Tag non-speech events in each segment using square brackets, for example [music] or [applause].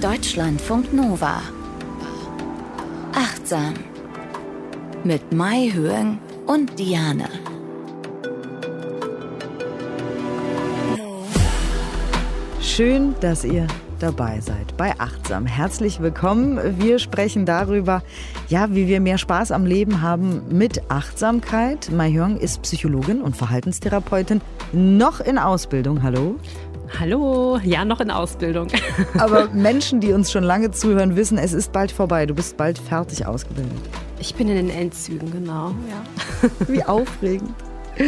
Deutschlandfunk Nova. Achtsam. Mit Mai Höhen und Diane. Schön, dass ihr dabei seid bei Achtsam. Herzlich willkommen. Wir sprechen darüber, ja, wie wir mehr Spaß am Leben haben mit Achtsamkeit. Mai Hyung ist Psychologin und Verhaltenstherapeutin, noch in Ausbildung. Hallo. Hallo, ja, noch in Ausbildung. [laughs] Aber Menschen, die uns schon lange zuhören, wissen, es ist bald vorbei. Du bist bald fertig ausgebildet. Ich bin in den Endzügen, genau. Ja. Wie aufregend.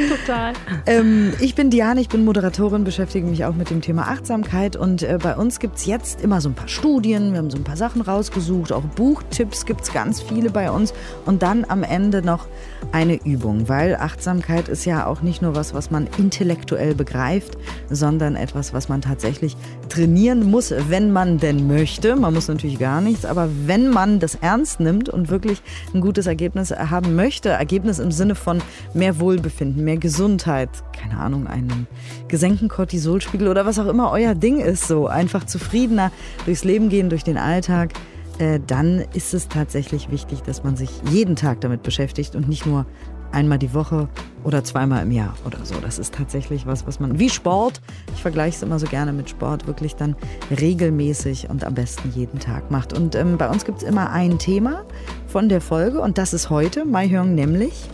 Total. Ähm, ich bin Diane, ich bin Moderatorin, beschäftige mich auch mit dem Thema Achtsamkeit und äh, bei uns gibt es jetzt immer so ein paar Studien, wir haben so ein paar Sachen rausgesucht, auch Buchtipps gibt es ganz viele bei uns und dann am Ende noch eine Übung, weil Achtsamkeit ist ja auch nicht nur was, was man intellektuell begreift, sondern etwas, was man tatsächlich trainieren muss, wenn man denn möchte. Man muss natürlich gar nichts, aber wenn man das ernst nimmt und wirklich ein gutes Ergebnis haben möchte, Ergebnis im Sinne von mehr Wohlbefinden, mehr Gesundheit, keine Ahnung, einen gesenkten Cortisolspiegel oder was auch immer euer Ding ist, so einfach zufriedener durchs Leben gehen, durch den Alltag, äh, dann ist es tatsächlich wichtig, dass man sich jeden Tag damit beschäftigt und nicht nur einmal die Woche oder zweimal im Jahr oder so. Das ist tatsächlich was, was man wie Sport, ich vergleiche es immer so gerne mit Sport, wirklich dann regelmäßig und am besten jeden Tag macht. Und ähm, bei uns gibt es immer ein Thema von der Folge und das ist heute, Mai Hyung, nämlich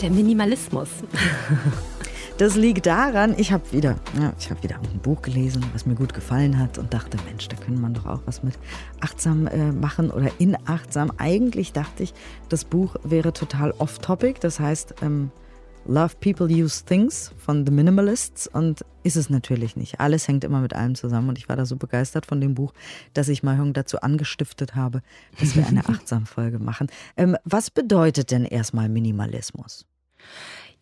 der Minimalismus. Das liegt daran, ich habe wieder, ja, ich habe wieder ein Buch gelesen, was mir gut gefallen hat und dachte, Mensch, da könnte man doch auch was mit achtsam äh, machen oder in achtsam. Eigentlich dachte ich, das Buch wäre total off-topic, das heißt ähm, Love People Use Things von The Minimalists und ist es natürlich nicht. Alles hängt immer mit allem zusammen und ich war da so begeistert von dem Buch, dass ich Mahjong dazu angestiftet habe, dass wir eine [laughs] Achtsam-Folge machen. Ähm, was bedeutet denn erstmal Minimalismus?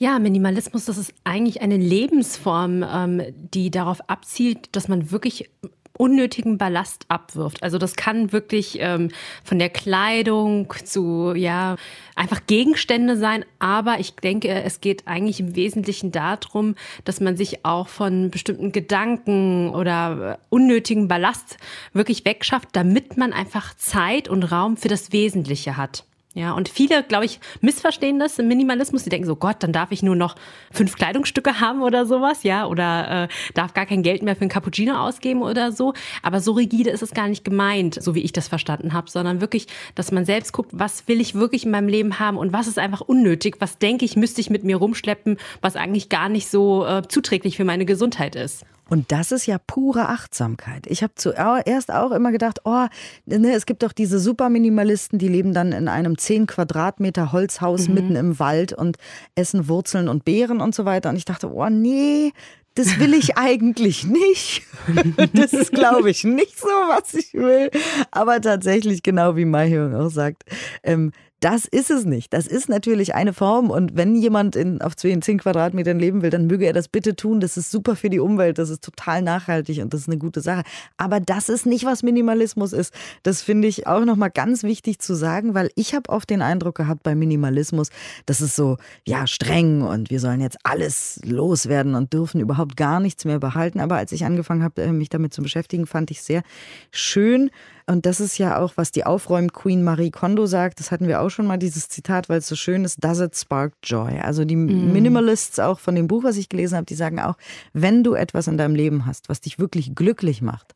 Ja, Minimalismus, das ist eigentlich eine Lebensform, ähm, die darauf abzielt, dass man wirklich unnötigen Ballast abwirft. Also das kann wirklich ähm, von der Kleidung zu ja einfach Gegenstände sein, aber ich denke, es geht eigentlich im Wesentlichen darum, dass man sich auch von bestimmten Gedanken oder äh, unnötigen Ballast wirklich wegschafft, damit man einfach Zeit und Raum für das Wesentliche hat. Ja, und viele, glaube ich, missverstehen das im Minimalismus. Die denken so, Gott, dann darf ich nur noch fünf Kleidungsstücke haben oder sowas, ja, oder äh, darf gar kein Geld mehr für einen Cappuccino ausgeben oder so. Aber so rigide ist es gar nicht gemeint, so wie ich das verstanden habe, sondern wirklich, dass man selbst guckt, was will ich wirklich in meinem Leben haben und was ist einfach unnötig, was denke ich, müsste ich mit mir rumschleppen, was eigentlich gar nicht so äh, zuträglich für meine Gesundheit ist. Und das ist ja pure Achtsamkeit. Ich habe zuerst auch immer gedacht, oh, ne, es gibt doch diese Superminimalisten, die leben dann in einem 10 Quadratmeter Holzhaus mhm. mitten im Wald und essen Wurzeln und Beeren und so weiter. Und ich dachte, oh nee, das will ich [laughs] eigentlich nicht. [laughs] Das ist, glaube ich, nicht so, was ich will. Aber tatsächlich, genau wie Mai auch sagt, ähm, das ist es nicht. Das ist natürlich eine Form. Und wenn jemand in, auf 10 Quadratmetern leben will, dann möge er das bitte tun. Das ist super für die Umwelt. Das ist total nachhaltig und das ist eine gute Sache. Aber das ist nicht, was Minimalismus ist. Das finde ich auch nochmal ganz wichtig zu sagen, weil ich habe oft den Eindruck gehabt bei Minimalismus, das ist so, ja, streng und wir sollen jetzt alles loswerden und dürfen überhaupt gar nichts mehr behalten. Aber als ich angefangen habe, äh, mich damit zu beschäftigen, fand ich sehr schön, und das ist ja auch, was die Aufräum-Queen Marie Kondo sagt. Das hatten wir auch schon mal, dieses Zitat, weil es so schön ist. Does it spark joy? Also die mm. Minimalists auch von dem Buch, was ich gelesen habe, die sagen auch, wenn du etwas in deinem Leben hast, was dich wirklich glücklich macht,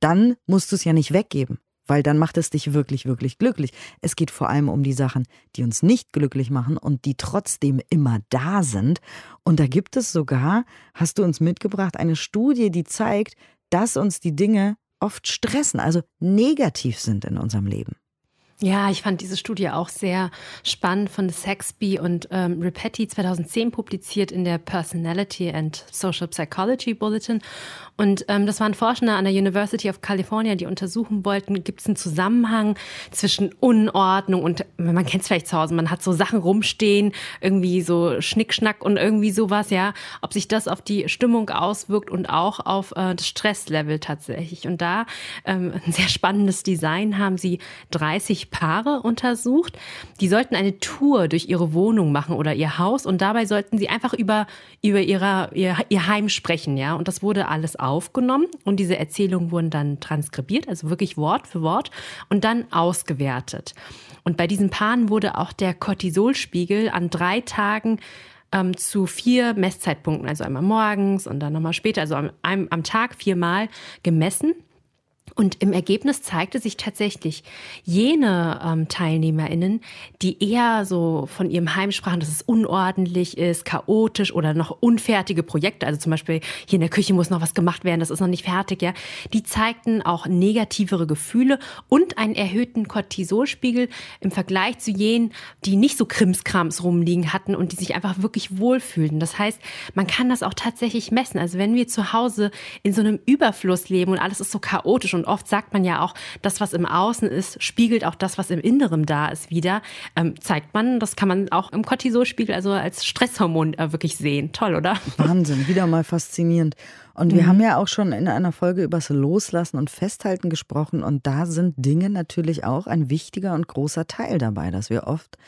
dann musst du es ja nicht weggeben. Weil dann macht es dich wirklich, wirklich glücklich. Es geht vor allem um die Sachen, die uns nicht glücklich machen und die trotzdem immer da sind. Und da gibt es sogar, hast du uns mitgebracht, eine Studie, die zeigt, dass uns die Dinge oft stressen, also negativ sind in unserem Leben. Ja, ich fand diese Studie auch sehr spannend von Saxby und ähm, Ripetti 2010 publiziert in der Personality and Social Psychology Bulletin. Und ähm, das waren Forschende an der University of California, die untersuchen wollten, gibt es einen Zusammenhang zwischen Unordnung und, man kennt es vielleicht zu Hause, man hat so Sachen rumstehen, irgendwie so Schnickschnack und irgendwie sowas, ja, ob sich das auf die Stimmung auswirkt und auch auf äh, das Stresslevel tatsächlich. Und da ähm, ein sehr spannendes Design haben sie 30 20 Paare untersucht. Die sollten eine Tour durch ihre Wohnung machen oder ihr Haus und dabei sollten sie einfach über, über ihrer, ihr, ihr Heim sprechen, ja. Und das wurde alles aufgenommen und diese Erzählungen wurden dann transkribiert, also wirklich Wort für Wort und dann ausgewertet. Und bei diesen Paaren wurde auch der Cortisolspiegel an drei Tagen ähm, zu vier Messzeitpunkten, also einmal morgens und dann nochmal später, also am, am Tag viermal gemessen. Und im Ergebnis zeigte sich tatsächlich, jene ähm, TeilnehmerInnen, die eher so von ihrem Heim sprachen, dass es unordentlich ist, chaotisch oder noch unfertige Projekte, also zum Beispiel hier in der Küche muss noch was gemacht werden, das ist noch nicht fertig, ja, die zeigten auch negativere Gefühle und einen erhöhten Cortisolspiegel im Vergleich zu jenen, die nicht so Krimskrams rumliegen hatten und die sich einfach wirklich wohlfühlten. Das heißt, man kann das auch tatsächlich messen. Also wenn wir zu Hause in so einem Überfluss leben und alles ist so chaotisch und oft sagt man ja auch, das, was im Außen ist, spiegelt auch das, was im Inneren da ist, wieder. Ähm, zeigt man, das kann man auch im Cortisolspiegel, also als Stresshormon äh, wirklich sehen. Toll, oder? Wahnsinn, wieder mal faszinierend. Und wir mhm. haben ja auch schon in einer Folge über das Loslassen und Festhalten gesprochen. Und da sind Dinge natürlich auch ein wichtiger und großer Teil dabei, dass wir oft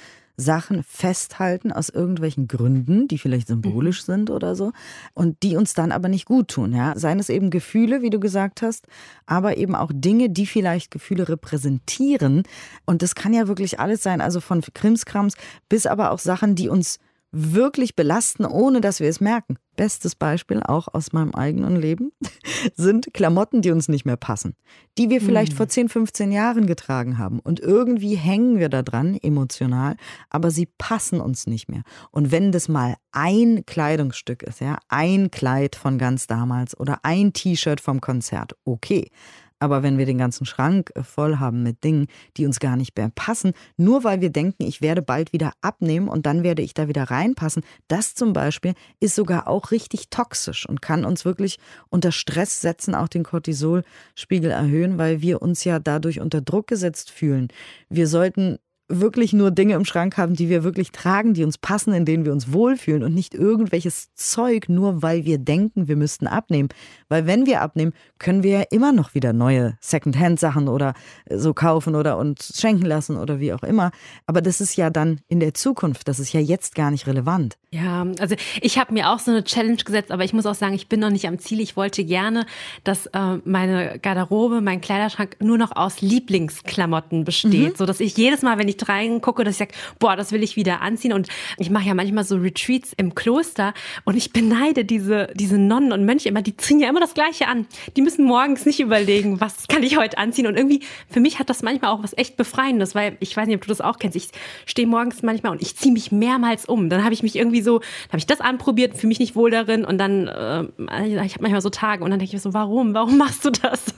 Sachen festhalten aus irgendwelchen Gründen, die vielleicht symbolisch mhm. sind oder so, und die uns dann aber nicht gut tun. Ja? Seien es eben Gefühle, wie du gesagt hast, aber eben auch Dinge, die vielleicht Gefühle repräsentieren. Und das kann ja wirklich alles sein, also von Krimskrams bis aber auch Sachen, die uns wirklich belasten, ohne dass wir es merken. Bestes Beispiel auch aus meinem eigenen Leben [laughs] sind Klamotten, die uns nicht mehr passen, die wir vielleicht mhm. vor 10, 15 Jahren getragen haben und irgendwie hängen wir da dran emotional, aber sie passen uns nicht mehr. Und wenn das mal ein Kleidungsstück ist, ja, ein Kleid von ganz damals oder ein T-Shirt vom Konzert, okay. Aber wenn wir den ganzen Schrank äh, voll haben mit Dingen, die uns gar nicht mehr passen, nur weil wir denken, ich werde bald wieder abnehmen und dann werde ich da wieder reinpassen, das zum Beispiel ist sogar auch richtig toxisch und kann uns wirklich unter Stress setzen, auch den Cortisolspiegel erhöhen, weil wir uns ja dadurch unter Druck gesetzt fühlen. Wir sollten wirklich nur Dinge im Schrank haben, die wir wirklich tragen, die uns passen, in denen wir uns wohlfühlen und nicht irgendwelches Zeug, nur weil wir denken, wir müssten abnehmen. Weil wenn wir abnehmen, können wir ja immer noch wieder neue Secondhand-Sachen oder so kaufen oder uns schenken lassen oder wie auch immer. Aber das ist ja dann in der Zukunft, das ist ja jetzt gar nicht relevant. Ja, also ich habe mir auch so eine Challenge gesetzt, aber ich muss auch sagen, ich bin noch nicht am Ziel. Ich wollte gerne, dass äh, meine Garderobe, mein Kleiderschrank nur noch aus Lieblingsklamotten besteht, mhm. so dass ich jedes Mal, wenn ich reingucke, dass ich sage, boah, das will ich wieder anziehen. Und ich mache ja manchmal so Retreats im Kloster und ich beneide diese diese Nonnen und Mönche immer. Die ziehen ja immer das Gleiche an. Die müssen morgens nicht überlegen, was kann ich heute anziehen. Und irgendwie für mich hat das manchmal auch was echt befreiendes, weil ich weiß nicht, ob du das auch kennst. Ich stehe morgens manchmal und ich ziehe mich mehrmals um. Dann habe ich mich irgendwie so, habe ich das anprobiert, fühle mich nicht wohl darin und dann, äh, ich habe manchmal so Tage und dann denke ich so, warum, warum machst du das?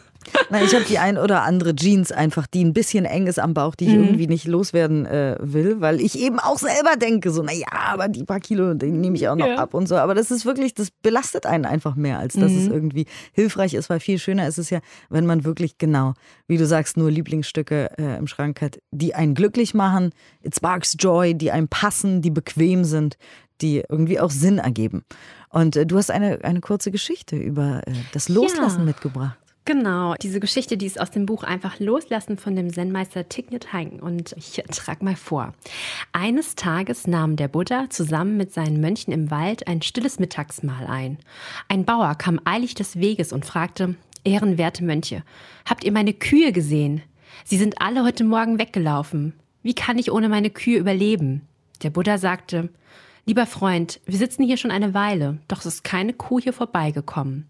Nein, ich habe die ein oder andere Jeans einfach, die ein bisschen eng ist am Bauch, die ich mhm. irgendwie nicht loswerden äh, will, weil ich eben auch selber denke, so, naja, aber die paar Kilo, die nehme ich auch noch ja. ab und so. Aber das ist wirklich, das belastet einen einfach mehr, als dass mhm. es irgendwie hilfreich ist, weil viel schöner ist es ja, wenn man wirklich genau, wie du sagst, nur Lieblingsstücke äh, im Schrank hat, die einen glücklich machen, it sparks joy, die einem passen, die bequem sind, die irgendwie auch Sinn ergeben. Und äh, du hast eine, eine kurze Geschichte über äh, das Loslassen ja. mitgebracht. Genau, diese Geschichte, die ist aus dem Buch einfach loslassen von dem Zen-Meister Thich Nhat. Und ich trage mal vor. Eines Tages nahm der Buddha zusammen mit seinen Mönchen im Wald ein stilles Mittagsmahl ein. Ein Bauer kam eilig des Weges und fragte, Ehrenwerte Mönche, habt ihr meine Kühe gesehen? Sie sind alle heute Morgen weggelaufen. Wie kann ich ohne meine Kühe überleben? Der Buddha sagte, Lieber Freund, wir sitzen hier schon eine Weile, doch es ist keine Kuh hier vorbeigekommen.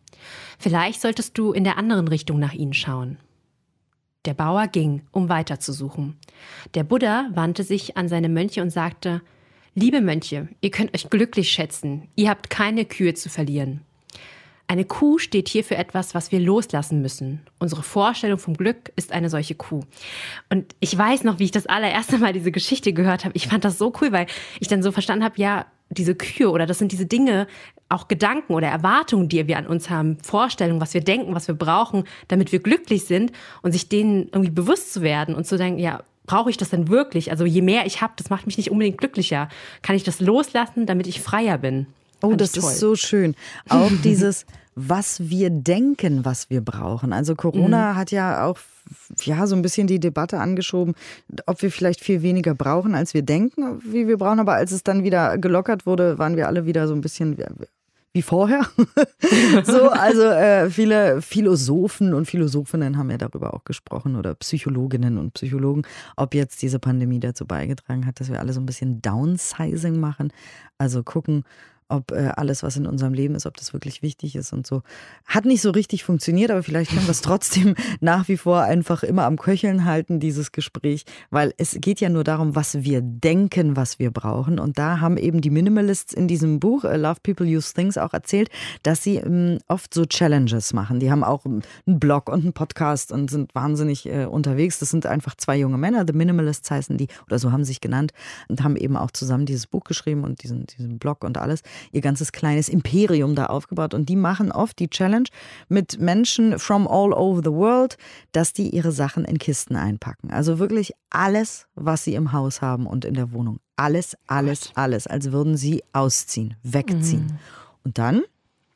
Vielleicht solltest du in der anderen Richtung nach ihnen schauen. Der Bauer ging, um weiterzusuchen. Der Buddha wandte sich an seine Mönche und sagte, Liebe Mönche, ihr könnt euch glücklich schätzen, ihr habt keine Kühe zu verlieren. Eine Kuh steht hier für etwas, was wir loslassen müssen. Unsere Vorstellung vom Glück ist eine solche Kuh. Und ich weiß noch, wie ich das allererste Mal diese Geschichte gehört habe. Ich fand das so cool, weil ich dann so verstanden habe, ja, diese Kühe oder das sind diese Dinge, auch Gedanken oder Erwartungen, die wir an uns haben, Vorstellungen, was wir denken, was wir brauchen, damit wir glücklich sind und sich denen irgendwie bewusst zu werden und zu denken, ja, brauche ich das denn wirklich? Also je mehr ich habe, das macht mich nicht unbedingt glücklicher. Kann ich das loslassen, damit ich freier bin? Oh, das ist so schön. Auch [laughs] dieses was wir denken, was wir brauchen. Also Corona mhm. hat ja auch ja so ein bisschen die Debatte angeschoben, ob wir vielleicht viel weniger brauchen, als wir denken, wie wir brauchen. Aber als es dann wieder gelockert wurde, waren wir alle wieder so ein bisschen wie vorher. [laughs] so, also äh, viele Philosophen und Philosophinnen haben ja darüber auch gesprochen oder Psychologinnen und Psychologen, ob jetzt diese Pandemie dazu beigetragen hat, dass wir alle so ein bisschen Downsizing machen. Also gucken, ob äh, alles, was in unserem Leben ist, ob das wirklich wichtig ist und so. Hat nicht so richtig funktioniert, aber vielleicht können wir es trotzdem [laughs] nach wie vor einfach immer am Köcheln halten, dieses Gespräch, weil es geht ja nur darum, was wir denken, was wir brauchen. Und da haben eben die Minimalists in diesem Buch äh, Love People Use Things auch erzählt, dass sie ähm, oft so Challenges machen. Die haben auch einen Blog und einen Podcast und sind wahnsinnig äh, unterwegs. Das sind einfach zwei junge Männer, The Minimalists heißen die, oder so haben sie sich genannt und haben eben auch zusammen dieses Buch geschrieben und diesen, diesen Blog und alles ihr ganzes kleines Imperium da aufgebaut. Und die machen oft die Challenge mit Menschen from all over the world, dass die ihre Sachen in Kisten einpacken. Also wirklich alles, was sie im Haus haben und in der Wohnung. Alles, alles, alles, als würden sie ausziehen, wegziehen. Mhm. Und dann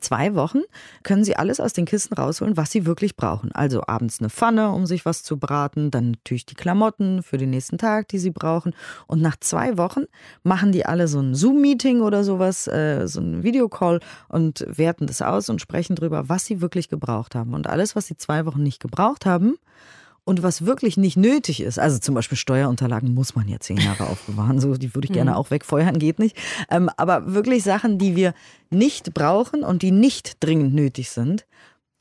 zwei Wochen können Sie alles aus den Kisten rausholen, was Sie wirklich brauchen. Also abends eine Pfanne, um sich was zu braten, dann natürlich die Klamotten für den nächsten Tag, die Sie brauchen. Und nach zwei Wochen machen die alle so ein Zoom-Meeting oder sowas, äh, so ein Videocall und werten das aus und sprechen darüber, was sie wirklich gebraucht haben. Und alles, was sie zwei Wochen nicht gebraucht haben, und was wirklich nicht nötig ist, also zum Beispiel Steuerunterlagen muss man ja zehn Jahre aufbewahren, so die würde ich gerne mhm. auch wegfeuern, geht nicht. Ähm, aber wirklich Sachen, die wir nicht brauchen und die nicht dringend nötig sind,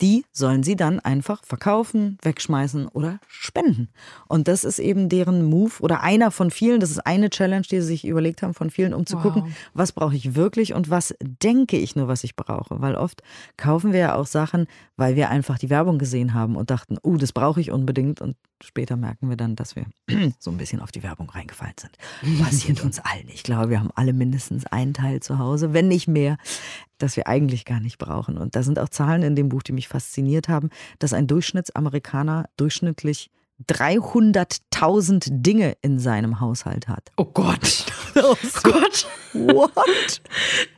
die sollen sie dann einfach verkaufen, wegschmeißen oder spenden. Und das ist eben deren Move oder einer von vielen, das ist eine Challenge, die sie sich überlegt haben von vielen, um zu wow. gucken, was brauche ich wirklich und was denke ich nur, was ich brauche. Weil oft kaufen wir ja auch Sachen, weil wir einfach die Werbung gesehen haben und dachten, oh, uh, das brauche ich unbedingt. Und später merken wir dann, dass wir [clears throat] so ein bisschen auf die Werbung reingefallen sind. Passiert uns allen. Ich glaube, wir haben alle mindestens einen Teil zu Hause, wenn nicht mehr, das wir eigentlich gar nicht brauchen. Und da sind auch Zahlen in dem Buch, die mich fasziniert haben, dass ein Durchschnittsamerikaner durchschnittlich 300.000 Dinge in seinem Haushalt hat. Oh Gott. Oh Gott. What?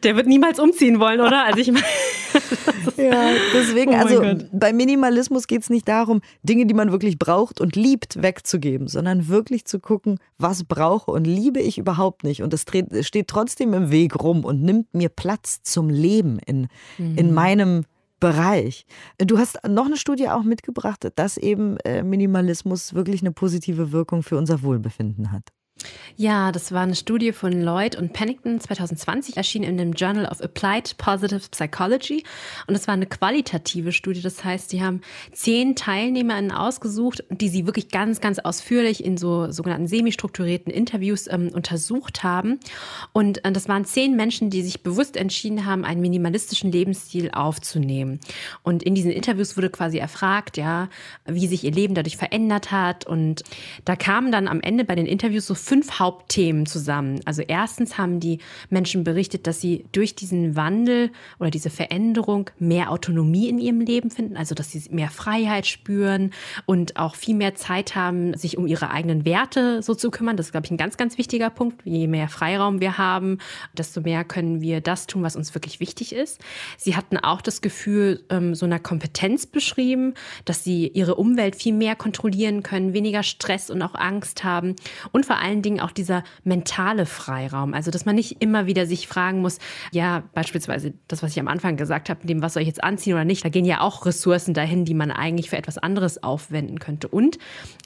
Der wird niemals umziehen wollen, oder? Also ich meine. [laughs] ja, deswegen, oh also Gott. bei Minimalismus geht es nicht darum, Dinge, die man wirklich braucht und liebt, wegzugeben, sondern wirklich zu gucken, was brauche und liebe ich überhaupt nicht. Und das steht trotzdem im Weg rum und nimmt mir Platz zum Leben in, mhm. in meinem Bereich. Du hast noch eine Studie auch mitgebracht, dass eben äh, Minimalismus wirklich eine positive Wirkung für unser Wohlbefinden hat. Ja, das war eine Studie von Lloyd und Pennington 2020, erschien in dem Journal of Applied Positive Psychology. Und es war eine qualitative Studie. Das heißt, sie haben zehn TeilnehmerInnen ausgesucht, die sie wirklich ganz, ganz ausführlich in so sogenannten semi-strukturierten Interviews ähm, untersucht haben. Und äh, das waren zehn Menschen, die sich bewusst entschieden haben, einen minimalistischen Lebensstil aufzunehmen. Und in diesen Interviews wurde quasi erfragt, ja, wie sich ihr Leben dadurch verändert hat. Und da kamen dann am Ende bei den Interviews so fünf Hauptthemen zusammen. Also erstens haben die Menschen berichtet, dass sie durch diesen Wandel oder diese Veränderung mehr Autonomie in ihrem Leben finden, also dass sie mehr Freiheit spüren und auch viel mehr Zeit haben, sich um ihre eigenen Werte so zu kümmern. Das ist, glaube ich, ein ganz, ganz wichtiger Punkt. Je mehr Freiraum wir haben, desto mehr können wir das tun, was uns wirklich wichtig ist. Sie hatten auch das Gefühl, ähm, so einer Kompetenz beschrieben, dass sie ihre Umwelt viel mehr kontrollieren können, weniger Stress und auch Angst haben und vor allem allen Dingen auch dieser mentale Freiraum. Also, dass man nicht immer wieder sich fragen muss, ja, beispielsweise das, was ich am Anfang gesagt habe, dem, was soll ich jetzt anziehen oder nicht, da gehen ja auch Ressourcen dahin, die man eigentlich für etwas anderes aufwenden könnte. Und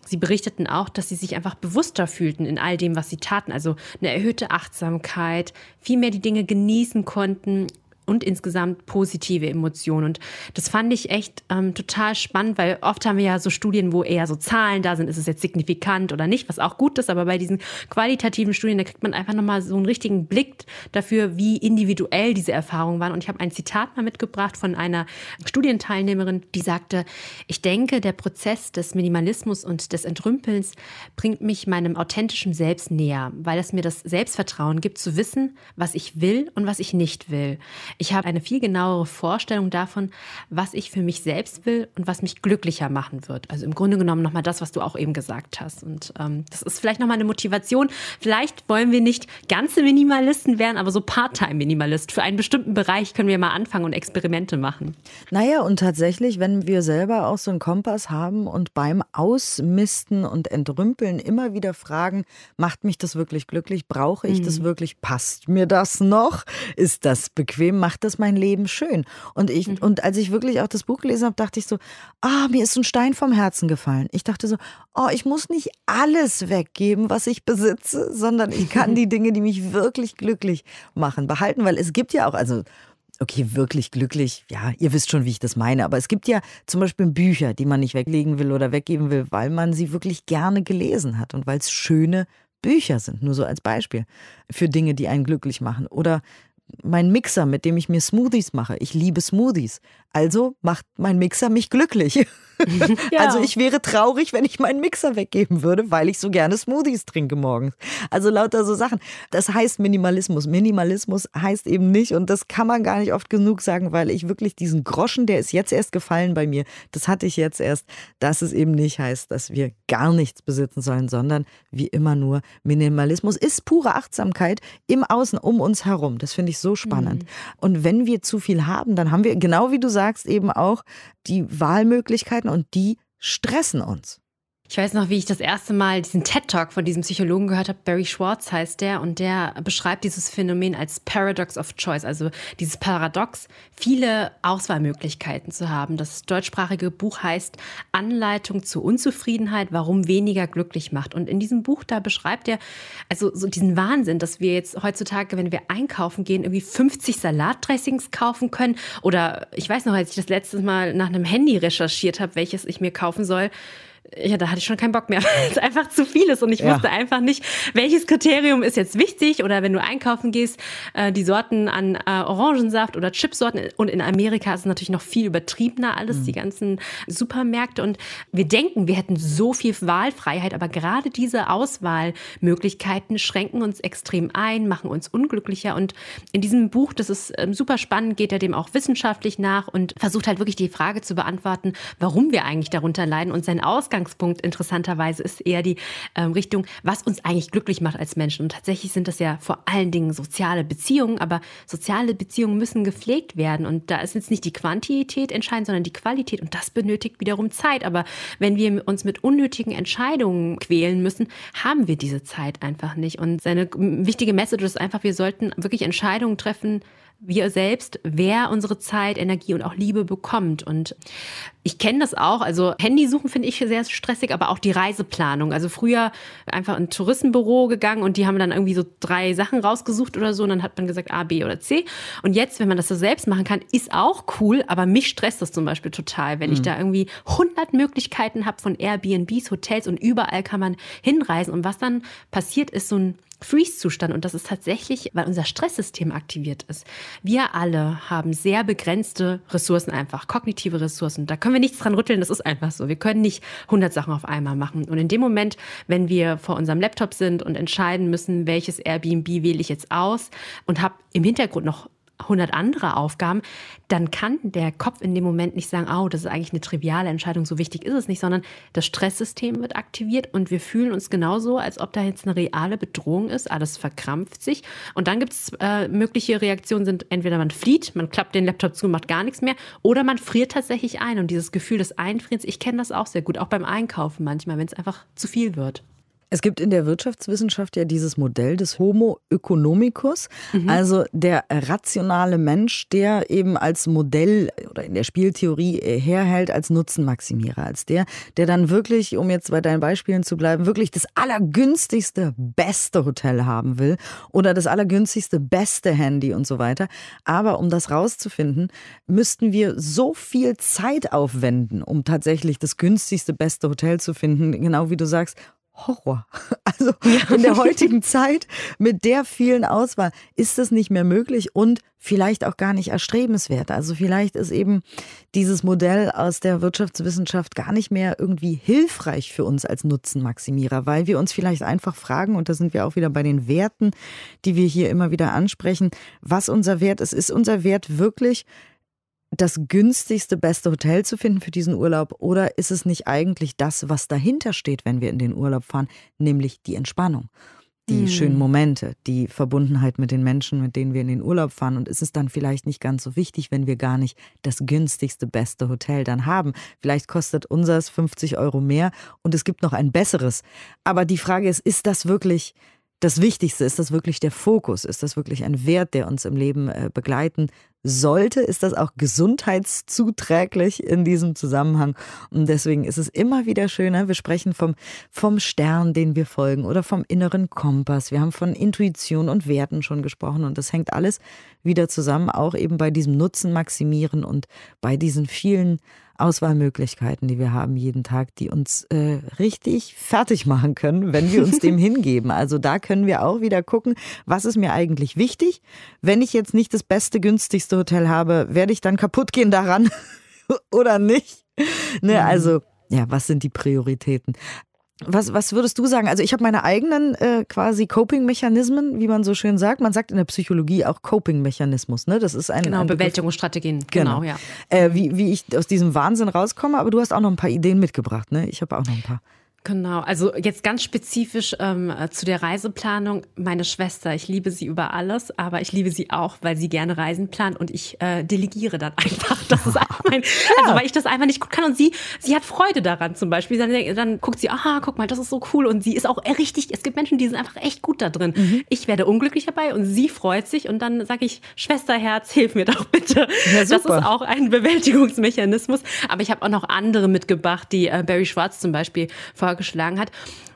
sie berichteten auch, dass sie sich einfach bewusster fühlten in all dem, was sie taten. Also eine erhöhte Achtsamkeit, viel mehr die Dinge genießen konnten und insgesamt positive Emotionen. Und das fand ich echt ähm, total spannend, weil oft haben wir ja so Studien, wo eher so Zahlen da sind, ist es jetzt signifikant oder nicht, was auch gut ist, aber bei diesen qualitativen Studien, da kriegt man einfach nochmal so einen richtigen Blick dafür, wie individuell diese Erfahrungen waren. Und ich habe ein Zitat mal mitgebracht von einer Studienteilnehmerin, die sagte, ich denke, der Prozess des Minimalismus und des Entrümpelns bringt mich meinem authentischen Selbst näher, weil es mir das Selbstvertrauen gibt, zu wissen, was ich will und was ich nicht will. Ich habe eine viel genauere Vorstellung davon, was ich für mich selbst will und was mich glücklicher machen wird. Also im Grunde genommen nochmal das, was du auch eben gesagt hast. Und ähm, das ist vielleicht nochmal eine Motivation. Vielleicht wollen wir nicht ganze Minimalisten werden, aber so Part-Time-Minimalist. Für einen bestimmten Bereich können wir mal anfangen und Experimente machen. Naja, und tatsächlich, wenn wir selber auch so einen Kompass haben und beim Ausmisten und Entrümpeln immer wieder fragen, macht mich das wirklich glücklich? Brauche ich mhm. das wirklich? Passt mir das noch? Ist das bequem? Macht das mein Leben schön? Und ich, mhm. und als ich wirklich auch das Buch gelesen habe, dachte ich so, ah, mir ist ein Stein vom Herzen gefallen. Ich dachte so, oh, ich muss nicht alles weggeben, was ich besitze, sondern ich kann die [laughs] Dinge, die mich wirklich glücklich machen, behalten, weil es gibt ja auch, also okay, wirklich glücklich, ja, ihr wisst schon, wie ich das meine, aber es gibt ja zum Beispiel Bücher, die man nicht weglegen will oder weggeben will, weil man sie wirklich gerne gelesen hat und weil es schöne Bücher sind, nur so als Beispiel für Dinge, die einen glücklich machen. Oder mein Mixer, mit dem ich mir Smoothies mache. Ich liebe Smoothies. Also macht mein Mixer mich glücklich. [laughs] ja. Also ich wäre traurig, wenn ich meinen Mixer weggeben würde, weil ich so gerne Smoothies trinke morgens. Also lauter so Sachen. Das heißt Minimalismus. Minimalismus heißt eben nicht, und das kann man gar nicht oft genug sagen, weil ich wirklich diesen Groschen, der ist jetzt erst gefallen bei mir, das hatte ich jetzt erst, dass es eben nicht heißt, dass wir gar nichts besitzen sollen, sondern wie immer nur Minimalismus ist pure Achtsamkeit im Außen um uns herum. Das finde ich so spannend. Mhm. Und wenn wir zu viel haben, dann haben wir, genau wie du sagst, eben auch die Wahlmöglichkeiten und die stressen uns. Ich weiß noch, wie ich das erste Mal diesen TED-Talk von diesem Psychologen gehört habe. Barry Schwartz heißt der und der beschreibt dieses Phänomen als Paradox of Choice, also dieses Paradox, viele Auswahlmöglichkeiten zu haben. Das deutschsprachige Buch heißt Anleitung zur Unzufriedenheit, warum weniger glücklich macht. Und in diesem Buch da beschreibt er also so diesen Wahnsinn, dass wir jetzt heutzutage, wenn wir einkaufen gehen, irgendwie 50 Salatdressings kaufen können. Oder ich weiß noch, als ich das letzte Mal nach einem Handy recherchiert habe, welches ich mir kaufen soll, ja, da hatte ich schon keinen Bock mehr, [laughs] weil es einfach zu viel ist und ich ja. wusste einfach nicht, welches Kriterium ist jetzt wichtig oder wenn du einkaufen gehst, äh, die Sorten an äh, Orangensaft oder Chipsorten und in Amerika ist es natürlich noch viel übertriebener alles, mhm. die ganzen Supermärkte und wir denken, wir hätten so viel Wahlfreiheit, aber gerade diese Auswahlmöglichkeiten schränken uns extrem ein, machen uns unglücklicher und in diesem Buch, das ist ähm, super spannend, geht er dem auch wissenschaftlich nach und versucht halt wirklich die Frage zu beantworten, warum wir eigentlich darunter leiden und sein Ausgang Ausgangspunkt interessanterweise ist eher die ähm, Richtung, was uns eigentlich glücklich macht als Menschen. Und tatsächlich sind das ja vor allen Dingen soziale Beziehungen, aber soziale Beziehungen müssen gepflegt werden. Und da ist jetzt nicht die Quantität entscheidend, sondern die Qualität. Und das benötigt wiederum Zeit. Aber wenn wir uns mit unnötigen Entscheidungen quälen müssen, haben wir diese Zeit einfach nicht. Und seine wichtige Message ist einfach, wir sollten wirklich Entscheidungen treffen, wir selbst, wer unsere Zeit, Energie und auch Liebe bekommt. Und ich kenne das auch. Also Handy suchen finde ich sehr stressig, aber auch die Reiseplanung. Also früher einfach in ein Touristenbüro gegangen und die haben dann irgendwie so drei Sachen rausgesucht oder so und dann hat man gesagt A, B oder C. Und jetzt, wenn man das so selbst machen kann, ist auch cool, aber mich stresst das zum Beispiel total, wenn mhm. ich da irgendwie 100 Möglichkeiten habe von Airbnbs, Hotels und überall kann man hinreisen. Und was dann passiert, ist so ein Freeze-Zustand und das ist tatsächlich, weil unser Stresssystem aktiviert ist. Wir alle haben sehr begrenzte Ressourcen einfach, kognitive Ressourcen. Da können wir nichts dran rütteln, das ist einfach so. Wir können nicht 100 Sachen auf einmal machen. Und in dem Moment, wenn wir vor unserem Laptop sind und entscheiden müssen, welches Airbnb wähle ich jetzt aus und habe im Hintergrund noch 100 andere Aufgaben, dann kann der Kopf in dem Moment nicht sagen, oh, das ist eigentlich eine triviale Entscheidung, so wichtig ist es nicht, sondern das Stresssystem wird aktiviert und wir fühlen uns genauso, als ob da jetzt eine reale Bedrohung ist, alles verkrampft sich. Und dann gibt es äh, mögliche Reaktionen sind entweder man flieht, man klappt den Laptop zu, macht gar nichts mehr oder man friert tatsächlich ein. Und dieses Gefühl des Einfrierens, ich kenne das auch sehr gut, auch beim Einkaufen manchmal, wenn es einfach zu viel wird. Es gibt in der Wirtschaftswissenschaft ja dieses Modell des Homo economicus, mhm. also der rationale Mensch, der eben als Modell oder in der Spieltheorie herhält als Nutzenmaximierer, als der, der dann wirklich, um jetzt bei deinen Beispielen zu bleiben, wirklich das allergünstigste, beste Hotel haben will oder das allergünstigste, beste Handy und so weiter. Aber um das rauszufinden, müssten wir so viel Zeit aufwenden, um tatsächlich das günstigste, beste Hotel zu finden, genau wie du sagst, Horror. [laughs] Also in der heutigen Zeit mit der vielen Auswahl ist das nicht mehr möglich und vielleicht auch gar nicht erstrebenswert. Also vielleicht ist eben dieses Modell aus der Wirtschaftswissenschaft gar nicht mehr irgendwie hilfreich für uns als Nutzenmaximierer, weil wir uns vielleicht einfach fragen, und da sind wir auch wieder bei den Werten, die wir hier immer wieder ansprechen, was unser Wert ist. Ist unser Wert wirklich das günstigste, beste Hotel zu finden für diesen Urlaub oder ist es nicht eigentlich das, was dahinter steht, wenn wir in den Urlaub fahren, nämlich die Entspannung? Die mhm. schönen Momente, die Verbundenheit mit den Menschen, mit denen wir in den Urlaub fahren. Und ist es dann vielleicht nicht ganz so wichtig, wenn wir gar nicht das günstigste, beste Hotel dann haben? Vielleicht kostet unseres 50 Euro mehr und es gibt noch ein besseres. Aber die Frage ist, ist das wirklich das Wichtigste? Ist das wirklich der Fokus? Ist das wirklich ein Wert, der uns im Leben äh, begleiten sollte? Ist das auch gesundheitszuträglich in diesem Zusammenhang? Und deswegen ist es immer wieder schöner. Wir sprechen vom, vom Stern, den wir folgen oder vom inneren Kompass. Wir haben von Intuition und Werten schon gesprochen und das hängt alles wieder zusammen, auch eben bei diesem Nutzen maximieren und bei diesen vielen Auswahlmöglichkeiten, die wir haben jeden Tag, die uns äh, richtig fertig machen können, wenn wir uns dem [laughs] hingeben. Also da können wir auch wieder gucken, was ist mir eigentlich wichtig. Wenn ich jetzt nicht das beste, günstigste Hotel habe, werde ich dann kaputt gehen daran [laughs] oder nicht? Ne, mhm. also ja, was sind die Prioritäten? Was, was würdest du sagen? Also ich habe meine eigenen äh, quasi Coping-Mechanismen, wie man so schön sagt. Man sagt in der Psychologie auch Coping-Mechanismus. Ne? Das ist ein genau ein Bewältigungsstrategien. Genau, genau ja. Äh, wie, wie ich aus diesem Wahnsinn rauskomme. Aber du hast auch noch ein paar Ideen mitgebracht. Ne? Ich habe auch noch ein paar. Genau, also jetzt ganz spezifisch ähm, zu der Reiseplanung. Meine Schwester, ich liebe sie über alles, aber ich liebe sie auch, weil sie gerne Reisen plant und ich äh, delegiere dann einfach. Das ist einfach mein, [laughs] also weil ich das einfach nicht gut kann und sie, sie hat Freude daran zum Beispiel. Dann, dann guckt sie, aha, guck mal, das ist so cool und sie ist auch richtig. Es gibt Menschen, die sind einfach echt gut da drin. Mhm. Ich werde unglücklich dabei und sie freut sich und dann sage ich, Schwesterherz, hilf mir doch bitte. Ja, das ist auch ein Bewältigungsmechanismus. Aber ich habe auch noch andere mitgebracht, die äh, Barry Schwartz zum Beispiel vor vorgeschlagen hat.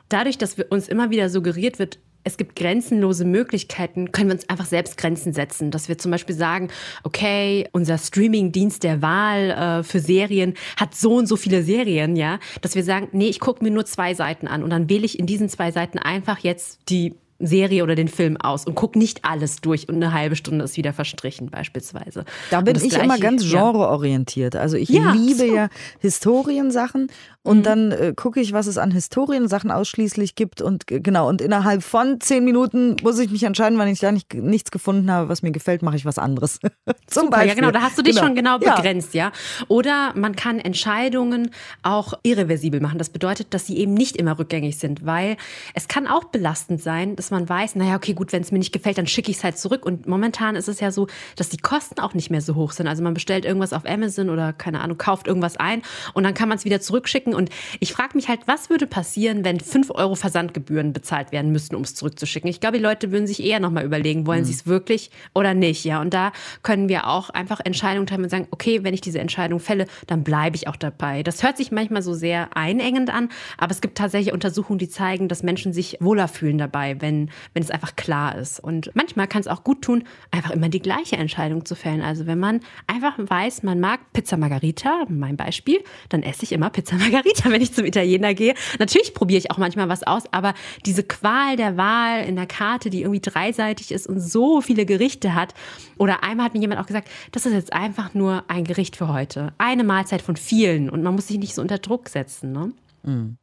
Dadurch, dass wir uns immer wieder suggeriert wird, es gibt grenzenlose Möglichkeiten, können wir uns einfach selbst Grenzen setzen. Dass wir zum Beispiel sagen, okay, unser Streaming-Dienst der Wahl äh, für Serien hat so und so viele Serien, ja. Dass wir sagen, nee, ich gucke mir nur zwei Seiten an und dann wähle ich in diesen zwei Seiten einfach jetzt die Serie oder den Film aus und guck nicht alles durch und eine halbe Stunde ist wieder verstrichen beispielsweise. Da bin ich Gleiche, immer ganz genreorientiert. Also ich ja, liebe so. ja Historiensachen und mhm. dann äh, gucke ich, was es an Historiensachen ausschließlich gibt und genau und innerhalb von zehn Minuten muss ich mich entscheiden, wenn ich da nicht, nichts gefunden habe, was mir gefällt, mache ich was anderes. [laughs] Zum Super, Beispiel. Ja, genau, da hast du dich genau. schon genau begrenzt, ja. ja. Oder man kann Entscheidungen auch irreversibel machen. Das bedeutet, dass sie eben nicht immer rückgängig sind, weil es kann auch belastend sein, dass man weiß, naja, okay, gut, wenn es mir nicht gefällt, dann schicke ich es halt zurück. Und momentan ist es ja so, dass die Kosten auch nicht mehr so hoch sind. Also man bestellt irgendwas auf Amazon oder keine Ahnung, kauft irgendwas ein und dann kann man es wieder zurückschicken. Und ich frage mich halt, was würde passieren, wenn 5 Euro Versandgebühren bezahlt werden müssten, um es zurückzuschicken? Ich glaube, die Leute würden sich eher nochmal überlegen, wollen mhm. sie es wirklich oder nicht. Ja, und da können wir auch einfach Entscheidungen treffen und sagen, okay, wenn ich diese Entscheidung fälle, dann bleibe ich auch dabei. Das hört sich manchmal so sehr einengend an, aber es gibt tatsächlich Untersuchungen, die zeigen, dass Menschen sich wohler fühlen dabei, wenn wenn, wenn es einfach klar ist. Und manchmal kann es auch gut tun, einfach immer die gleiche Entscheidung zu fällen. Also wenn man einfach weiß, man mag Pizza Margarita, mein Beispiel, dann esse ich immer Pizza [laughs] Margarita, wenn ich zum Italiener gehe. Natürlich probiere ich auch manchmal was aus, aber diese Qual der Wahl in der Karte, die irgendwie dreiseitig ist und so viele Gerichte hat, oder einmal hat mir jemand auch gesagt, das ist jetzt einfach nur ein Gericht für heute. Eine Mahlzeit von vielen und man muss sich nicht so unter Druck setzen. Ne? Mhm.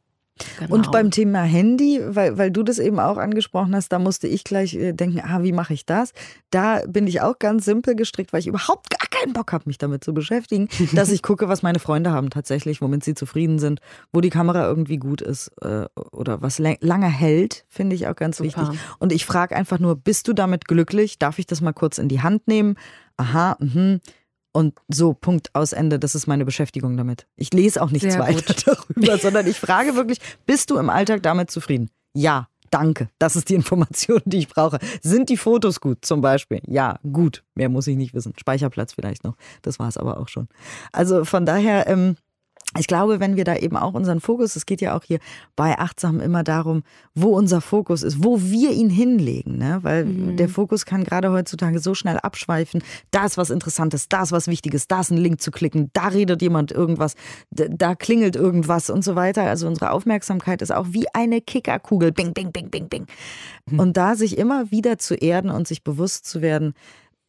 Genau. Und beim Thema Handy, weil, weil du das eben auch angesprochen hast, da musste ich gleich äh, denken, ah, wie mache ich das? Da bin ich auch ganz simpel gestrickt, weil ich überhaupt gar keinen Bock habe, mich damit zu beschäftigen, [laughs] dass ich gucke, was meine Freunde haben tatsächlich, womit sie zufrieden sind, wo die Kamera irgendwie gut ist äh, oder was lange hält, finde ich auch ganz Super. wichtig. Und ich frage einfach nur, bist du damit glücklich? Darf ich das mal kurz in die Hand nehmen? Aha, mhm und so, Punkt, aus Ende. Das ist meine Beschäftigung damit. Ich lese auch nichts Sehr weiter gut. darüber, sondern ich frage wirklich, bist du im Alltag damit zufrieden? Ja, danke. Das ist die Information, die ich brauche. Sind die Fotos gut zum Beispiel? Ja, gut. Mehr muss ich nicht wissen. Speicherplatz vielleicht noch. Das war es aber auch schon. Also von daher, ähm, ich glaube, wenn wir da eben auch unseren Fokus, es geht ja auch hier bei Achtsam immer darum, wo unser Fokus ist, wo wir ihn hinlegen, ne? weil mhm. der Fokus kann gerade heutzutage so schnell abschweifen, da ist was Interessantes, da ist was Wichtiges, da ist ein Link zu klicken, da redet jemand irgendwas, da klingelt irgendwas und so weiter. Also unsere Aufmerksamkeit ist auch wie eine Kickerkugel, bing, bing, bing, bing, bing. Mhm. Und da sich immer wieder zu erden und sich bewusst zu werden,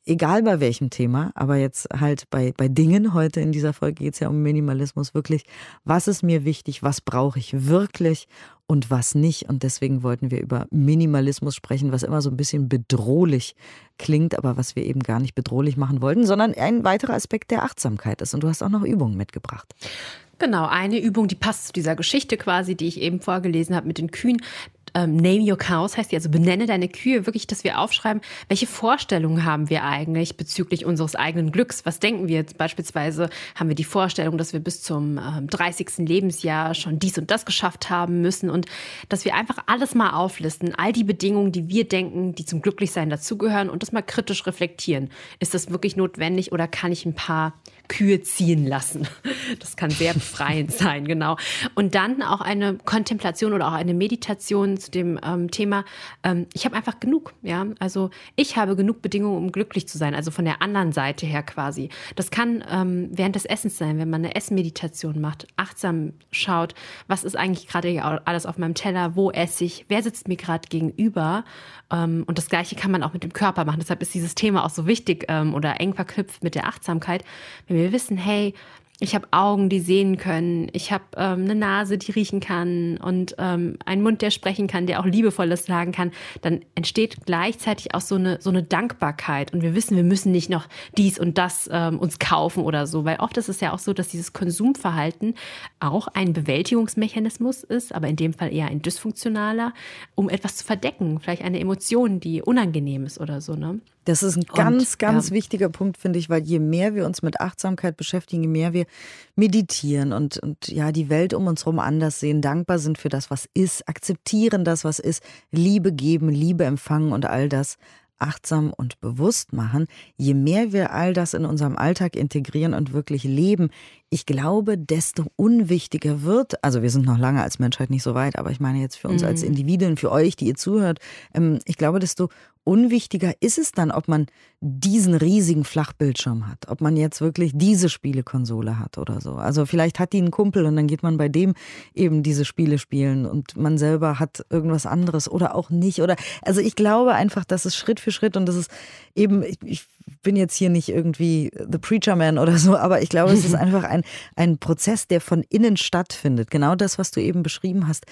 egal bei welchem Thema, aber jetzt halt bei, bei Dingen, heute in dieser Folge geht es ja um Minimalismus, wirklich, was ist mir wichtig, was brauche ich wirklich und was nicht. Und deswegen wollten wir über Minimalismus sprechen, was immer so ein bisschen bedrohlich klingt, aber was wir eben gar nicht bedrohlich machen wollten, sondern ein weiterer Aspekt der Achtsamkeit ist. Und du hast auch noch Übungen mitgebracht. Genau, eine Übung, die passt zu dieser Geschichte quasi, die ich eben vorgelesen habe mit den Kühen ähm, Name Your Cows heißt die, also benenne deine Kühe, wirklich, dass wir aufschreiben, welche Vorstellungen haben wir eigentlich bezüglich unseres eigenen Glücks? Was denken wir jetzt beispielsweise? Haben wir die Vorstellung, dass wir bis zum ähm, 30. Lebensjahr schon dies und das geschafft haben müssen und dass wir einfach alles mal auflisten, all die Bedingungen, die wir denken, die zum Glücklichsein dazugehören und das mal kritisch reflektieren. Ist das wirklich notwendig oder kann ich ein paar Kühe ziehen lassen. Das kann sehr befreiend [laughs] sein, genau. Und dann auch eine Kontemplation oder auch eine Meditation zu dem ähm, Thema, ähm, ich habe einfach genug, ja. Also ich habe genug Bedingungen, um glücklich zu sein, also von der anderen Seite her quasi. Das kann ähm, während des Essens sein, wenn man eine Essmeditation macht, achtsam schaut, was ist eigentlich gerade alles auf meinem Teller, wo esse ich, wer sitzt mir gerade gegenüber. Ähm, und das Gleiche kann man auch mit dem Körper machen. Deshalb ist dieses Thema auch so wichtig ähm, oder eng verknüpft mit der Achtsamkeit. Wenn wir wissen, hey, ich habe Augen, die sehen können. Ich habe ähm, eine Nase, die riechen kann und ähm, einen Mund, der sprechen kann, der auch liebevolles sagen kann. Dann entsteht gleichzeitig auch so eine so eine Dankbarkeit und wir wissen, wir müssen nicht noch dies und das ähm, uns kaufen oder so, weil oft ist es ja auch so, dass dieses Konsumverhalten auch ein Bewältigungsmechanismus ist, aber in dem Fall eher ein dysfunktionaler, um etwas zu verdecken, vielleicht eine Emotion, die unangenehm ist oder so. Ne? Das ist ein ganz, ganz ja. wichtiger Punkt, finde ich, weil je mehr wir uns mit Achtsamkeit beschäftigen, je mehr wir meditieren und, und ja, die Welt um uns herum anders sehen, dankbar sind für das, was ist, akzeptieren das, was ist, Liebe geben, Liebe empfangen und all das achtsam und bewusst machen, je mehr wir all das in unserem Alltag integrieren und wirklich leben, ich glaube, desto unwichtiger wird, also wir sind noch lange als Menschheit nicht so weit, aber ich meine jetzt für uns mhm. als Individuen, für euch, die ihr zuhört, ähm, ich glaube, desto unwichtiger ist es dann, ob man diesen riesigen Flachbildschirm hat, ob man jetzt wirklich diese Spielekonsole hat oder so. Also vielleicht hat die einen Kumpel und dann geht man bei dem eben diese Spiele spielen und man selber hat irgendwas anderes oder auch nicht. Oder also ich glaube einfach, dass es Schritt für Schritt und das ist eben, ich, ich bin jetzt hier nicht irgendwie The Preacher Man oder so, aber ich glaube, es ist [laughs] einfach ein, ein Prozess, der von innen stattfindet. Genau das, was du eben beschrieben hast.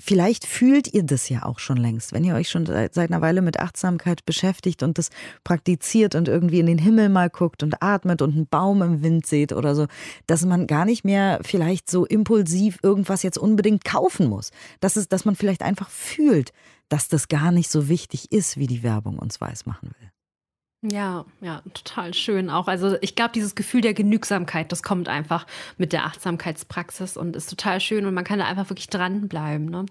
Vielleicht fühlt ihr das ja auch schon längst, wenn ihr euch schon seit einer Weile mit Achtsamkeit beschäftigt und das praktiziert und irgendwie in den Himmel mal guckt und atmet und einen Baum im Wind seht oder so, dass man gar nicht mehr vielleicht so impulsiv irgendwas jetzt unbedingt kaufen muss. Dass, es, dass man vielleicht einfach fühlt, dass das gar nicht so wichtig ist, wie die Werbung uns weismachen will. Ja, ja, total schön auch. Also ich glaube, dieses Gefühl der Genügsamkeit, das kommt einfach mit der Achtsamkeitspraxis und ist total schön und man kann da einfach wirklich dranbleiben. Ne?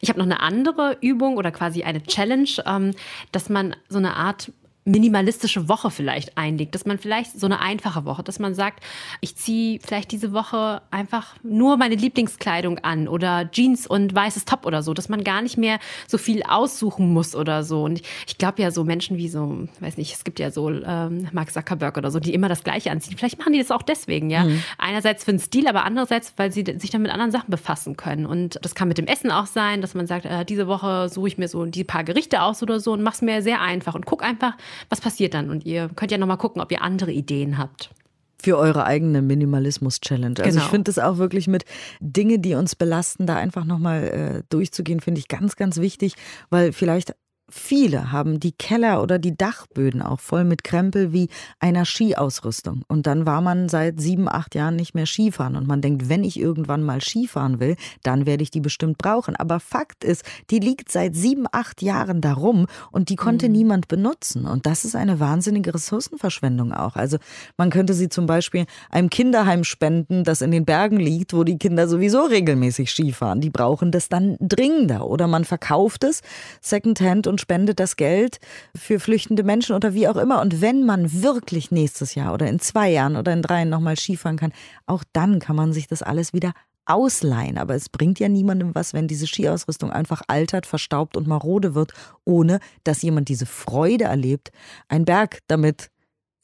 Ich habe noch eine andere Übung oder quasi eine Challenge, ähm, dass man so eine Art minimalistische Woche vielleicht einlegt, dass man vielleicht so eine einfache Woche, dass man sagt, ich ziehe vielleicht diese Woche einfach nur meine Lieblingskleidung an oder Jeans und weißes Top oder so, dass man gar nicht mehr so viel aussuchen muss oder so. Und ich, ich glaube ja so Menschen wie so, weiß nicht, es gibt ja so ähm, Mark Zuckerberg oder so, die immer das Gleiche anziehen. Vielleicht machen die das auch deswegen, ja. Mhm. Einerseits für den Stil, aber andererseits, weil sie sich dann mit anderen Sachen befassen können. Und das kann mit dem Essen auch sein, dass man sagt, äh, diese Woche suche ich mir so die paar Gerichte aus oder so und mach's mir sehr einfach und guck einfach, was passiert dann? Und ihr könnt ja nochmal gucken, ob ihr andere Ideen habt für eure eigene Minimalismus-Challenge. Also genau. ich finde es auch wirklich mit Dinge, die uns belasten, da einfach nochmal äh, durchzugehen, finde ich ganz, ganz wichtig, weil vielleicht Viele haben die Keller oder die Dachböden auch voll mit Krempel wie einer Skiausrüstung. Und dann war man seit sieben, acht Jahren nicht mehr Skifahren. Und man denkt, wenn ich irgendwann mal Skifahren will, dann werde ich die bestimmt brauchen. Aber Fakt ist, die liegt seit sieben, acht Jahren darum und die konnte mhm. niemand benutzen. Und das ist eine wahnsinnige Ressourcenverschwendung auch. Also man könnte sie zum Beispiel einem Kinderheim spenden, das in den Bergen liegt, wo die Kinder sowieso regelmäßig Skifahren. Die brauchen das dann dringender. Oder man verkauft es secondhand und spendet das Geld für flüchtende Menschen oder wie auch immer. Und wenn man wirklich nächstes Jahr oder in zwei Jahren oder in drei nochmal Skifahren kann, auch dann kann man sich das alles wieder ausleihen. Aber es bringt ja niemandem was, wenn diese Skiausrüstung einfach altert, verstaubt und marode wird, ohne dass jemand diese Freude erlebt, einen Berg damit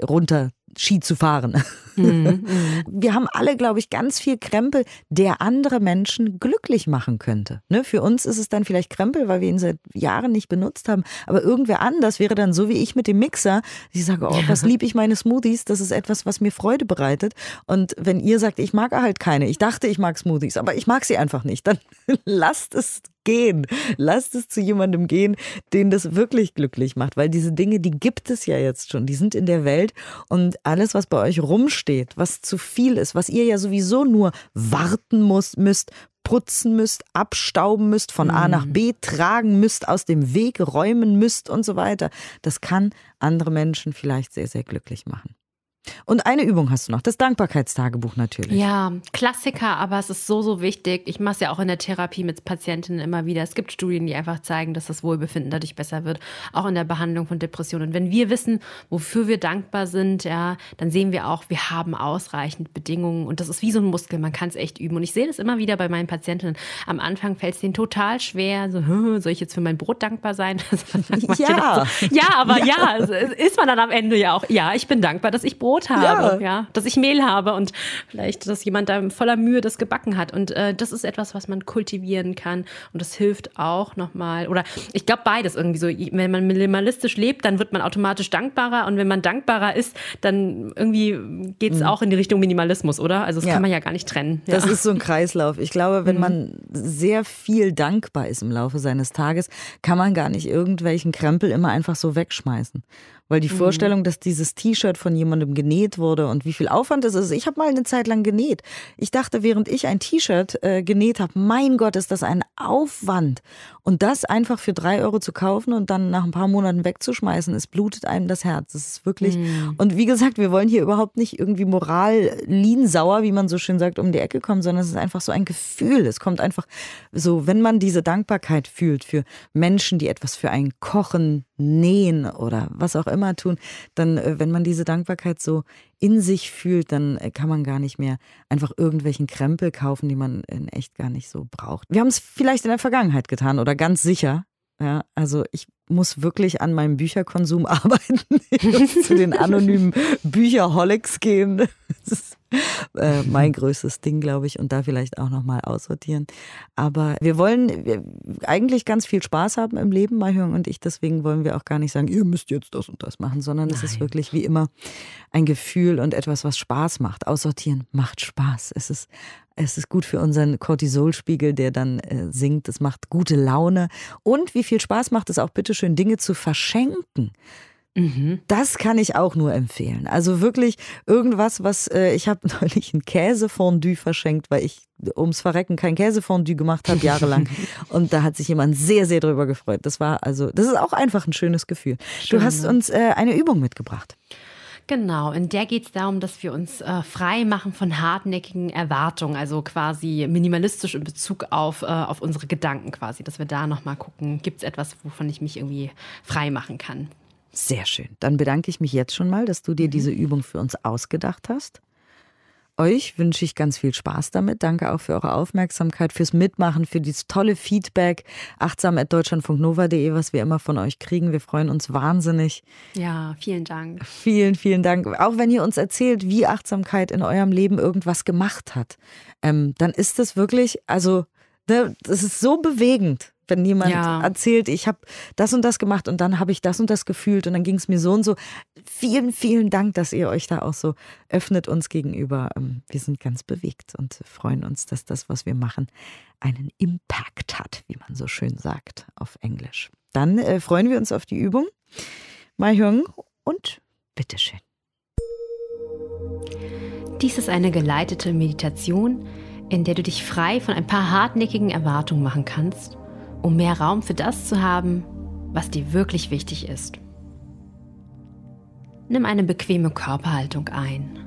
runter Ski zu fahren. Mhm, mhm. Wir haben alle, glaube ich, ganz viel Krempel, der andere Menschen glücklich machen könnte. Ne? Für uns ist es dann vielleicht Krempel, weil wir ihn seit Jahren nicht benutzt haben. Aber irgendwer anders wäre dann so wie ich mit dem Mixer. Ich sage, oh, was liebe ich meine Smoothies? Das ist etwas, was mir Freude bereitet. Und wenn ihr sagt, ich mag halt keine, ich dachte, ich mag Smoothies, aber ich mag sie einfach nicht, dann [laughs] lasst es gehen. Lasst es zu jemandem gehen, den das wirklich glücklich macht, weil diese Dinge, die gibt es ja jetzt schon, die sind in der Welt und alles, was bei euch rumsteht, was zu viel ist, was ihr ja sowieso nur warten muss, müsst, putzen müsst, abstauben müsst, von A nach B tragen müsst, aus dem Weg räumen müsst und so weiter. Das kann andere Menschen vielleicht sehr, sehr glücklich machen. Und eine Übung hast du noch, das Dankbarkeitstagebuch natürlich. Ja, Klassiker, aber es ist so, so wichtig. Ich mache es ja auch in der Therapie mit Patientinnen immer wieder. Es gibt Studien, die einfach zeigen, dass das Wohlbefinden dadurch besser wird, auch in der Behandlung von Depressionen. Und wenn wir wissen, wofür wir dankbar sind, ja, dann sehen wir auch, wir haben ausreichend Bedingungen. Und das ist wie so ein Muskel, man kann es echt üben. Und ich sehe das immer wieder bei meinen Patientinnen. Am Anfang fällt es denen total schwer, so, soll ich jetzt für mein Brot dankbar sein? [laughs] ja. Ja, aber ja. ja, ist man dann am Ende ja auch, ja, ich bin dankbar, dass ich Brot Brot habe, ja. ja. dass ich Mehl habe und vielleicht, dass jemand da voller Mühe das gebacken hat. Und äh, das ist etwas, was man kultivieren kann und das hilft auch nochmal. Oder ich glaube beides irgendwie so. Wenn man minimalistisch lebt, dann wird man automatisch dankbarer und wenn man dankbarer ist, dann irgendwie geht es mhm. auch in die Richtung Minimalismus, oder? Also das ja. kann man ja gar nicht trennen. Das ist so ein Kreislauf. Ich glaube, wenn mhm. man sehr viel dankbar ist im Laufe seines Tages, kann man gar nicht irgendwelchen Krempel immer einfach so wegschmeißen. Weil die mhm. Vorstellung, dass dieses T-Shirt von jemandem genäht wurde und wie viel Aufwand es ist. Ich habe mal eine Zeit lang genäht. Ich dachte, während ich ein T-Shirt äh, genäht habe, mein Gott, ist das ein Aufwand. Und das einfach für drei Euro zu kaufen und dann nach ein paar Monaten wegzuschmeißen, es blutet einem das Herz. Das ist wirklich. Mhm. Und wie gesagt, wir wollen hier überhaupt nicht irgendwie moral sauer, wie man so schön sagt, um die Ecke kommen, sondern es ist einfach so ein Gefühl. Es kommt einfach so, wenn man diese Dankbarkeit fühlt für Menschen, die etwas für einen kochen, nähen oder was auch immer tun, dann, äh, wenn man diese Dankbarkeit so in sich fühlt, dann äh, kann man gar nicht mehr einfach irgendwelchen Krempel kaufen, die man in echt gar nicht so braucht. Wir haben es vielleicht in der Vergangenheit getan oder ganz sicher. Ja, also ich muss wirklich an meinem Bücherkonsum [laughs] arbeiten. Ich muss zu den anonymen Bücherholics gehen. Das ist äh, mein größtes Ding, glaube ich, und da vielleicht auch nochmal aussortieren. Aber wir wollen eigentlich ganz viel Spaß haben im Leben, Mahjong und ich. Deswegen wollen wir auch gar nicht sagen, ihr müsst jetzt das und das machen, sondern es ist wirklich wie immer ein Gefühl und etwas, was Spaß macht. Aussortieren macht Spaß. Es ist es ist gut für unseren Cortisolspiegel, der dann äh, sinkt. Es macht gute Laune. Und wie viel Spaß macht es auch, bitteschön, Dinge zu verschenken. Mhm. Das kann ich auch nur empfehlen. Also wirklich irgendwas, was äh, ich habe [laughs] neulich ein Käsefondue verschenkt, weil ich ums Verrecken kein Käsefondue gemacht habe jahrelang [laughs] und da hat sich jemand sehr sehr drüber gefreut. Das war also das ist auch einfach ein schönes Gefühl. Schön, du hast ne? uns äh, eine Übung mitgebracht. Genau, in der geht es darum, dass wir uns äh, frei machen von hartnäckigen Erwartungen, also quasi minimalistisch in Bezug auf, äh, auf unsere Gedanken quasi, dass wir da nochmal gucken, gibt es etwas, wovon ich mich irgendwie frei machen kann. Sehr schön. Dann bedanke ich mich jetzt schon mal, dass du dir diese mhm. Übung für uns ausgedacht hast. Euch wünsche ich ganz viel Spaß damit. Danke auch für eure Aufmerksamkeit, fürs Mitmachen, für dieses tolle Feedback. Achtsam.deutschlandfunknova.de, was wir immer von euch kriegen. Wir freuen uns wahnsinnig. Ja, vielen Dank. Vielen, vielen Dank. Auch wenn ihr uns erzählt, wie Achtsamkeit in eurem Leben irgendwas gemacht hat, ähm, dann ist das wirklich, also, ne, das ist so bewegend wenn jemand ja. erzählt, ich habe das und das gemacht und dann habe ich das und das gefühlt und dann ging es mir so und so. Vielen, vielen Dank, dass ihr euch da auch so öffnet uns gegenüber. Ähm, wir sind ganz bewegt und freuen uns, dass das, was wir machen, einen Impact hat, wie man so schön sagt auf Englisch. Dann äh, freuen wir uns auf die Übung. Mahjong und bitteschön. Dies ist eine geleitete Meditation, in der du dich frei von ein paar hartnäckigen Erwartungen machen kannst um mehr Raum für das zu haben, was dir wirklich wichtig ist. Nimm eine bequeme Körperhaltung ein.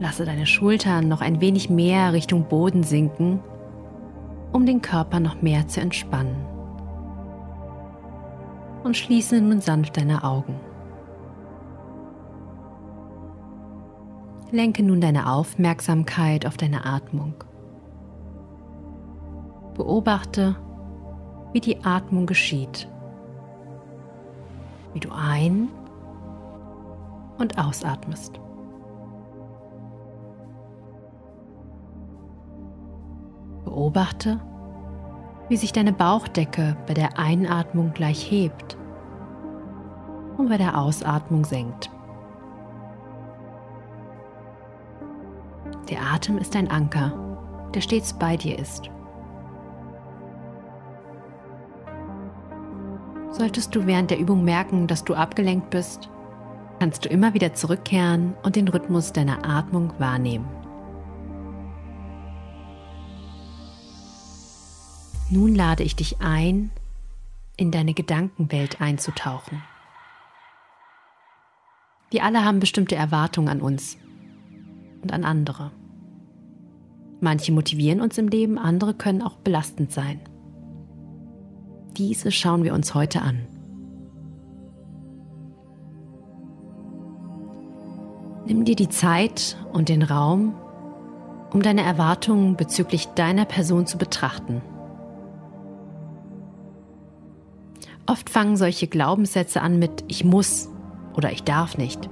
Lasse deine Schultern noch ein wenig mehr Richtung Boden sinken, um den Körper noch mehr zu entspannen. und schließe nun sanft deine Augen. Lenke nun deine Aufmerksamkeit auf deine Atmung. Beobachte, wie die Atmung geschieht, wie du ein- und ausatmest. Beobachte, wie sich deine Bauchdecke bei der Einatmung gleich hebt und bei der Ausatmung senkt. Der Atem ist ein Anker, der stets bei dir ist. Solltest du während der Übung merken, dass du abgelenkt bist, kannst du immer wieder zurückkehren und den Rhythmus deiner Atmung wahrnehmen. Nun lade ich dich ein, in deine Gedankenwelt einzutauchen. Wir alle haben bestimmte Erwartungen an uns und an andere. Manche motivieren uns im Leben, andere können auch belastend sein. Diese schauen wir uns heute an. Nimm dir die Zeit und den Raum, um deine Erwartungen bezüglich deiner Person zu betrachten. Oft fangen solche Glaubenssätze an mit Ich muss oder ich darf nicht.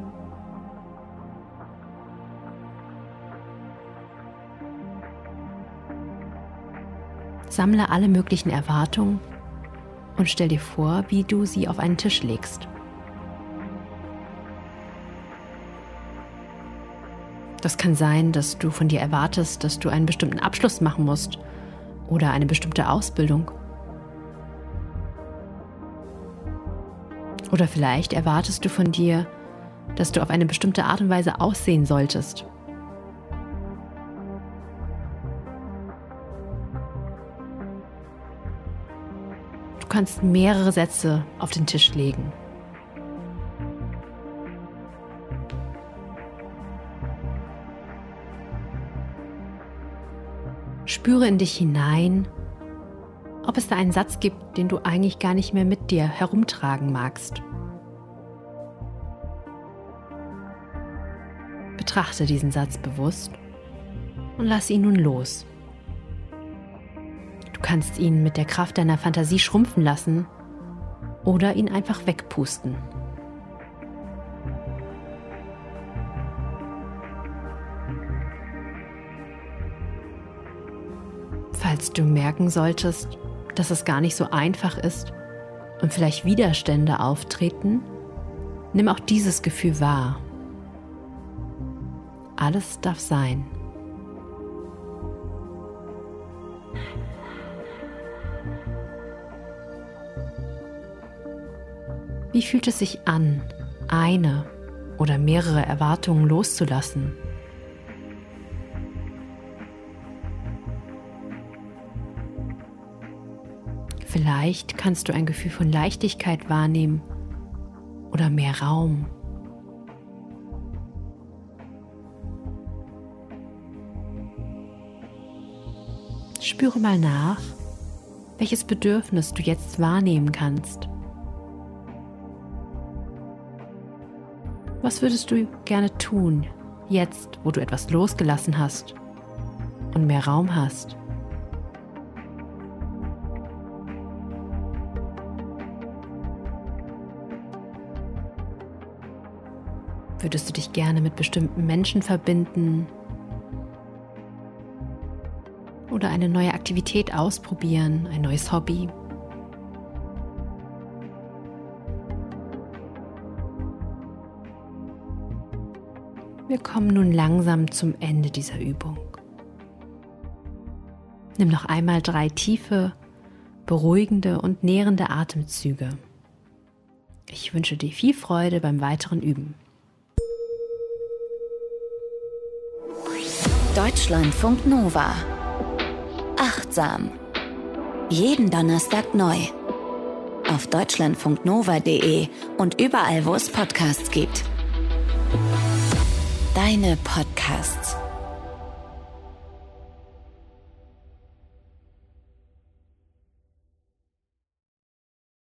Sammle alle möglichen Erwartungen und stell dir vor, wie du sie auf einen Tisch legst. Das kann sein, dass du von dir erwartest, dass du einen bestimmten Abschluss machen musst oder eine bestimmte Ausbildung. Oder vielleicht erwartest du von dir, dass du auf eine bestimmte Art und Weise aussehen solltest. Kannst mehrere Sätze auf den Tisch legen. Spüre in dich hinein ob es da einen Satz gibt, den du eigentlich gar nicht mehr mit dir herumtragen magst. Betrachte diesen Satz bewusst und lass ihn nun los. Kannst ihn mit der Kraft deiner Fantasie schrumpfen lassen oder ihn einfach wegpusten. Falls du merken solltest, dass es gar nicht so einfach ist und vielleicht Widerstände auftreten, nimm auch dieses Gefühl wahr. Alles darf sein. Fühlt es sich an, eine oder mehrere Erwartungen loszulassen? Vielleicht kannst du ein Gefühl von Leichtigkeit wahrnehmen oder mehr Raum. Spüre mal nach, welches Bedürfnis du jetzt wahrnehmen kannst. Was würdest du gerne tun, jetzt, wo du etwas losgelassen hast und mehr Raum hast? Würdest du dich gerne mit bestimmten Menschen verbinden? Oder eine neue Aktivität ausprobieren, ein neues Hobby? Wir kommen nun langsam zum Ende dieser Übung. Nimm noch einmal drei tiefe, beruhigende und nährende Atemzüge. Ich wünsche dir viel Freude beim weiteren Üben. Deutschlandfunk Nova. Achtsam. Jeden Donnerstag neu. Auf deutschlandfunknova.de und überall, wo es Podcasts gibt. Deine Podcasts.